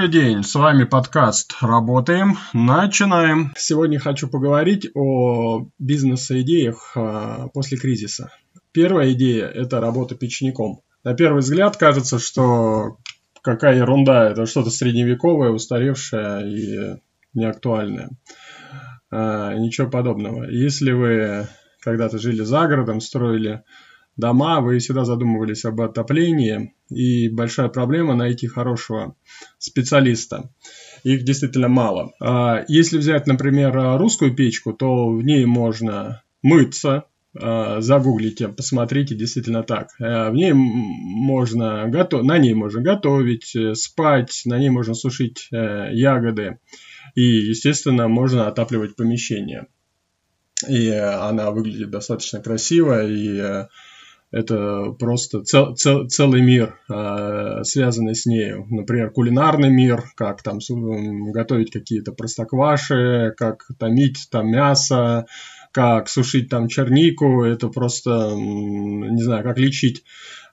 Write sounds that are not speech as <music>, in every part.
Добрый день, с вами подкаст «Работаем, начинаем». Сегодня хочу поговорить о бизнес-идеях а, после кризиса. Первая идея – это работа печником. На первый взгляд кажется, что какая ерунда, это что-то средневековое, устаревшее и неактуальное. А, ничего подобного. Если вы когда-то жили за городом, строили дома, вы всегда задумывались об отоплении, и большая проблема найти хорошего специалиста. Их действительно мало. А если взять, например, русскую печку, то в ней можно мыться, а, загуглите, посмотрите, действительно так. А, в ней можно готов... на ней можно готовить, э, спать, на ней можно сушить э, ягоды. И, естественно, можно отапливать помещение. И она выглядит достаточно красиво, и э, это просто цел, цел, целый мир, э, связанный с нею. Например, кулинарный мир, как там готовить какие-то простокваши, как томить там мясо, как сушить там чернику. Это просто, не знаю, как лечить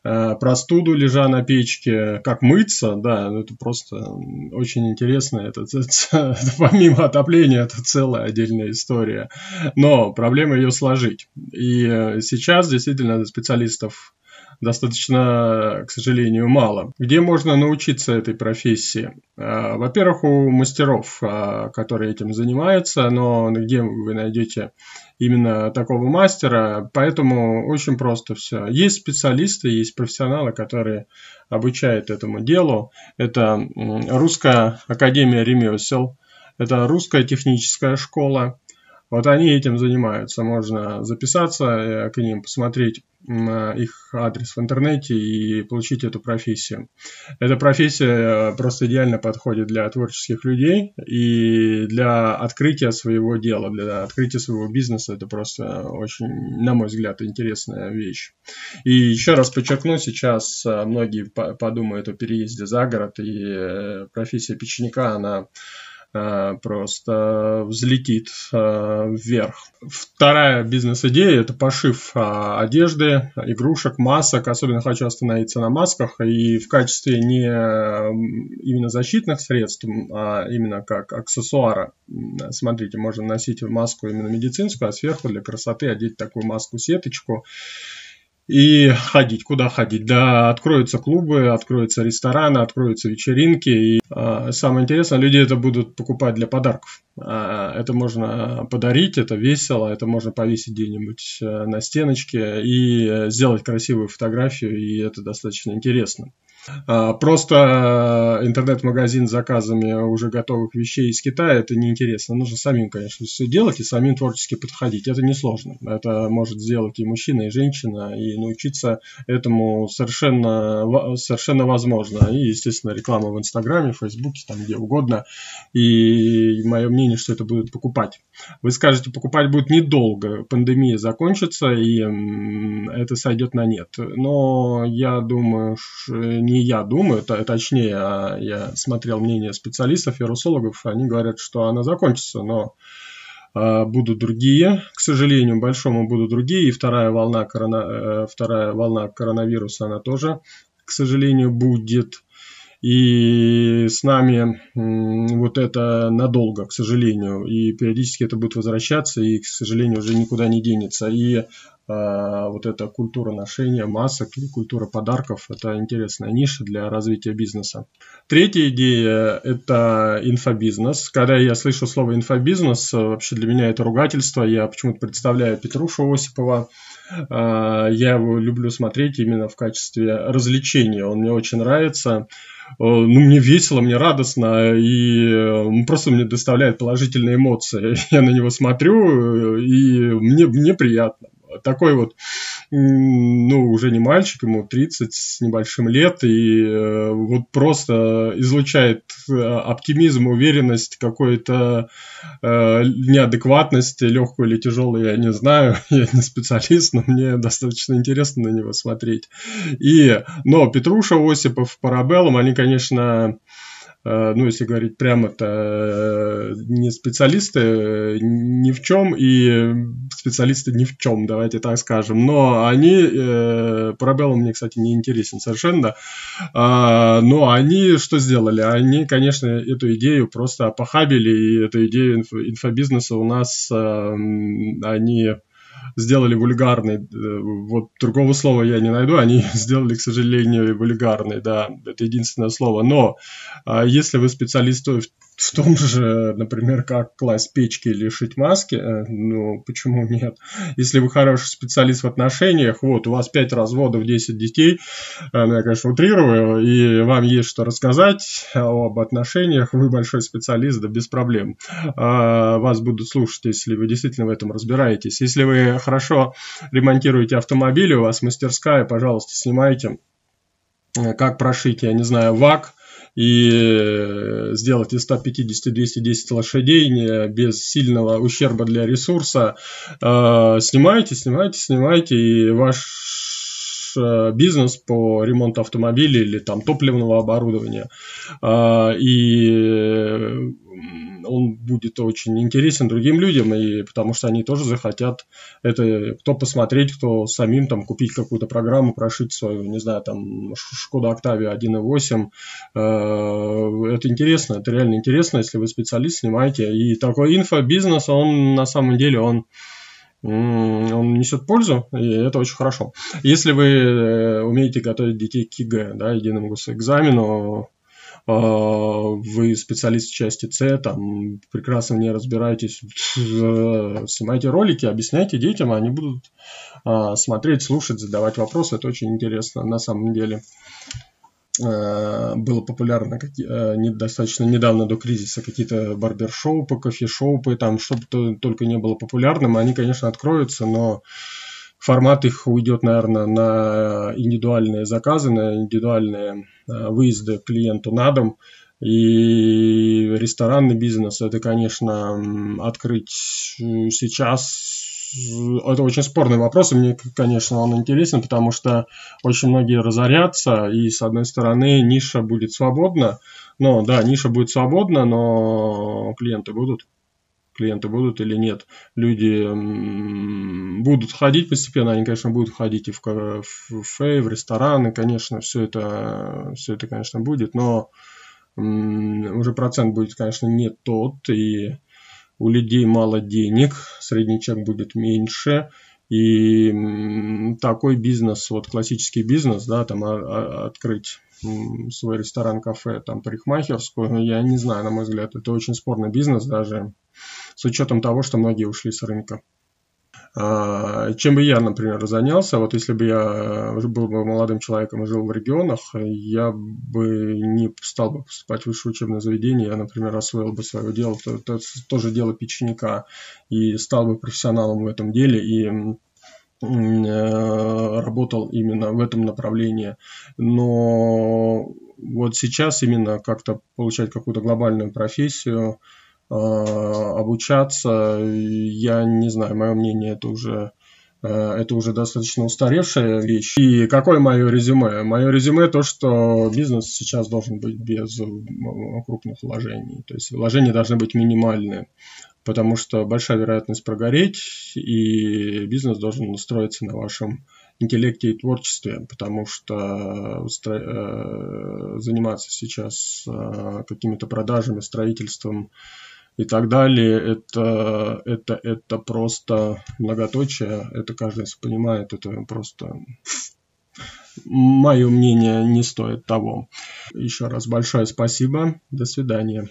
простуду, лежа на печке, как мыться, да, ну, это просто очень интересно. Это, это, это <laughs> помимо отопления, это целая отдельная история. Но проблема ее сложить. И э, сейчас действительно специалистов достаточно, к сожалению, мало. Где можно научиться этой профессии? А, во-первых, у мастеров, а, которые этим занимаются, но где вы найдете именно такого мастера, поэтому очень просто все. Есть специалисты, есть профессионалы, которые обучают этому делу. Это Русская Академия ремесел, это Русская техническая школа, вот они этим занимаются. Можно записаться э, к ним, посмотреть их адрес в интернете и получить эту профессию. Эта профессия э, просто идеально подходит для творческих людей и для открытия своего дела, для открытия своего бизнеса. Это просто очень, на мой взгляд, интересная вещь. И еще раз подчеркну, сейчас э, многие подумают о переезде за город, и профессия печника, она просто взлетит э, вверх. Вторая бизнес-идея – это пошив э, одежды, игрушек, масок. Особенно хочу остановиться на масках. И в качестве не именно защитных средств, а именно как аксессуара. Смотрите, можно носить маску именно медицинскую, а сверху для красоты одеть такую маску-сеточку и ходить. Куда ходить? Да, откроются клубы, откроются рестораны, откроются вечеринки. И э, самое интересное, люди это будут покупать для подарков. Э, это можно подарить, это весело, это можно повесить где-нибудь э, на стеночке и сделать красивую фотографию, и это достаточно интересно. А, просто интернет-магазин с заказами уже готовых вещей из Китая, это неинтересно. Нужно самим, конечно, все делать и самим творчески подходить. Это несложно. Это может сделать и мужчина, и женщина, и научиться этому совершенно, совершенно возможно. И, естественно, реклама в Инстаграме, Фейсбуке, там где угодно. И мое мнение, что это будут покупать. Вы скажете, покупать будет недолго, пандемия закончится, и это сойдет на нет. Но я думаю, не не я думаю, точнее, а я смотрел мнение специалистов, вирусологов, они говорят, что она закончится, но а, будут другие, к сожалению, большому будут другие, и вторая волна, корона, э, вторая волна коронавируса, она тоже, к сожалению, будет. И с нами вот это надолго, к сожалению. И периодически это будет возвращаться, и, к сожалению, уже никуда не денется. И вот эта культура ношения масок и культура подарков – это интересная ниша для развития бизнеса. Третья идея – это инфобизнес. Когда я слышу слово инфобизнес, вообще для меня это ругательство. Я почему-то представляю Петрушу Осипова, а, я его люблю смотреть именно в качестве развлечения. Он мне очень нравится. Ну, мне весело, мне радостно, и просто мне доставляет положительные эмоции. <laughs> Я на него смотрю, и мне, мне приятно такой вот, ну, уже не мальчик, ему 30 с небольшим лет, и э, вот просто излучает э, оптимизм, уверенность, какую-то э, неадекватность, легкую или тяжелую, я не знаю, <laughs> я не специалист, но мне достаточно интересно на него смотреть. И, но Петруша, Осипов, Парабеллум, они, конечно, ну, если говорить прямо-то, э, не специалисты ни в чем и специалисты ни в чем, давайте так скажем. Но они, Парабеллум мне, кстати, не интересен совершенно, а, но они что сделали? Они, конечно, эту идею просто похабили, и эту идею инфобизнеса у нас, они сделали вульгарный. Э, вот другого слова я не найду. Они <laughs> сделали, к сожалению, вульгарный, да. Это единственное слово. Но а если вы специалист том же, например, как класть печки или шить маски, э, ну, почему нет? Если вы хороший специалист в отношениях, вот, у вас 5 разводов, 10 детей, ну, я, конечно, утрирую, и вам есть что рассказать об отношениях, вы большой специалист, да без проблем. А, вас будут слушать, если вы действительно в этом разбираетесь. Если вы хорошо ремонтируете автомобили, у вас мастерская, пожалуйста, снимайте как прошить, я не знаю, ВАК, и э, сделать из 150-210 лошадей без сильного ущерба для ресурса. Э, снимайте, снимайте, снимайте, и ваш э, бизнес по ремонту автомобилей или там топливного оборудования. И он будет очень интересен другим людям, и потому что они тоже захотят это, кто посмотреть, кто самим там купить какую-то программу, прошить свою, не знаю, там, Шкода Октавия 1.8. Э, это интересно, это реально интересно, если вы специалист, снимаете. И такой инфобизнес, он на самом деле, он он несет пользу, и это очень хорошо. Если вы э, умеете готовить детей к ЕГЭ, да, единому госэкзамену, а, вы специалист в части С, там прекрасно не разбираетесь, снимайте ролики, объясняйте детям, они будут а, смотреть, слушать, задавать вопросы, это очень интересно на самом деле. А, было популярно достаточно недавно до кризиса какие-то барбершопы, кофешопы, там что-то только не было популярным, они, конечно, откроются, но формат их уйдет, наверное, на индивидуальные заказы, на индивидуальные э, выезды клиенту на дом. И ресторанный бизнес, это, конечно, открыть сейчас, это очень спорный вопрос, и мне, конечно, он интересен, потому что очень многие разорятся, и, с одной стороны, ниша будет свободна, но, да, ниша будет свободна, но клиенты будут клиенты будут или нет. Люди будут ходить постепенно, они, конечно, будут ходить и в кафе, и в рестораны, конечно, все это, все это, конечно, будет, но уже процент будет, конечно, не тот, и у людей мало денег, средний чек будет меньше, и такой бизнес, вот классический бизнес, да, там а, а, открыть свой ресторан, кафе, там парикмахерскую, я не знаю, на мой взгляд, это очень спорный бизнес даже с учетом того, что многие ушли с рынка. А, чем бы я, например, занялся, вот если бы я был бы молодым человеком и жил в регионах, я бы не стал бы поступать в высшее учебное заведение, я, например, освоил бы свое дело, это, это тоже дело печенька, и стал бы профессионалом в этом деле, и э, работал именно в этом направлении. Но вот сейчас именно как-то получать какую-то глобальную профессию, Э, обучаться. Я не знаю, мое мнение, это уже э, это уже достаточно устаревшая вещь. И какое мое резюме? Мое резюме то, что бизнес сейчас должен быть без крупных вложений. То есть вложения должны быть минимальные, потому что большая вероятность прогореть, и бизнес должен строиться на вашем интеллекте и творчестве, потому что э, заниматься сейчас какими-то продажами, строительством, и так далее, это, это, это просто многоточие, это каждый понимает, это просто мое мнение не стоит того. Еще раз большое спасибо, до свидания.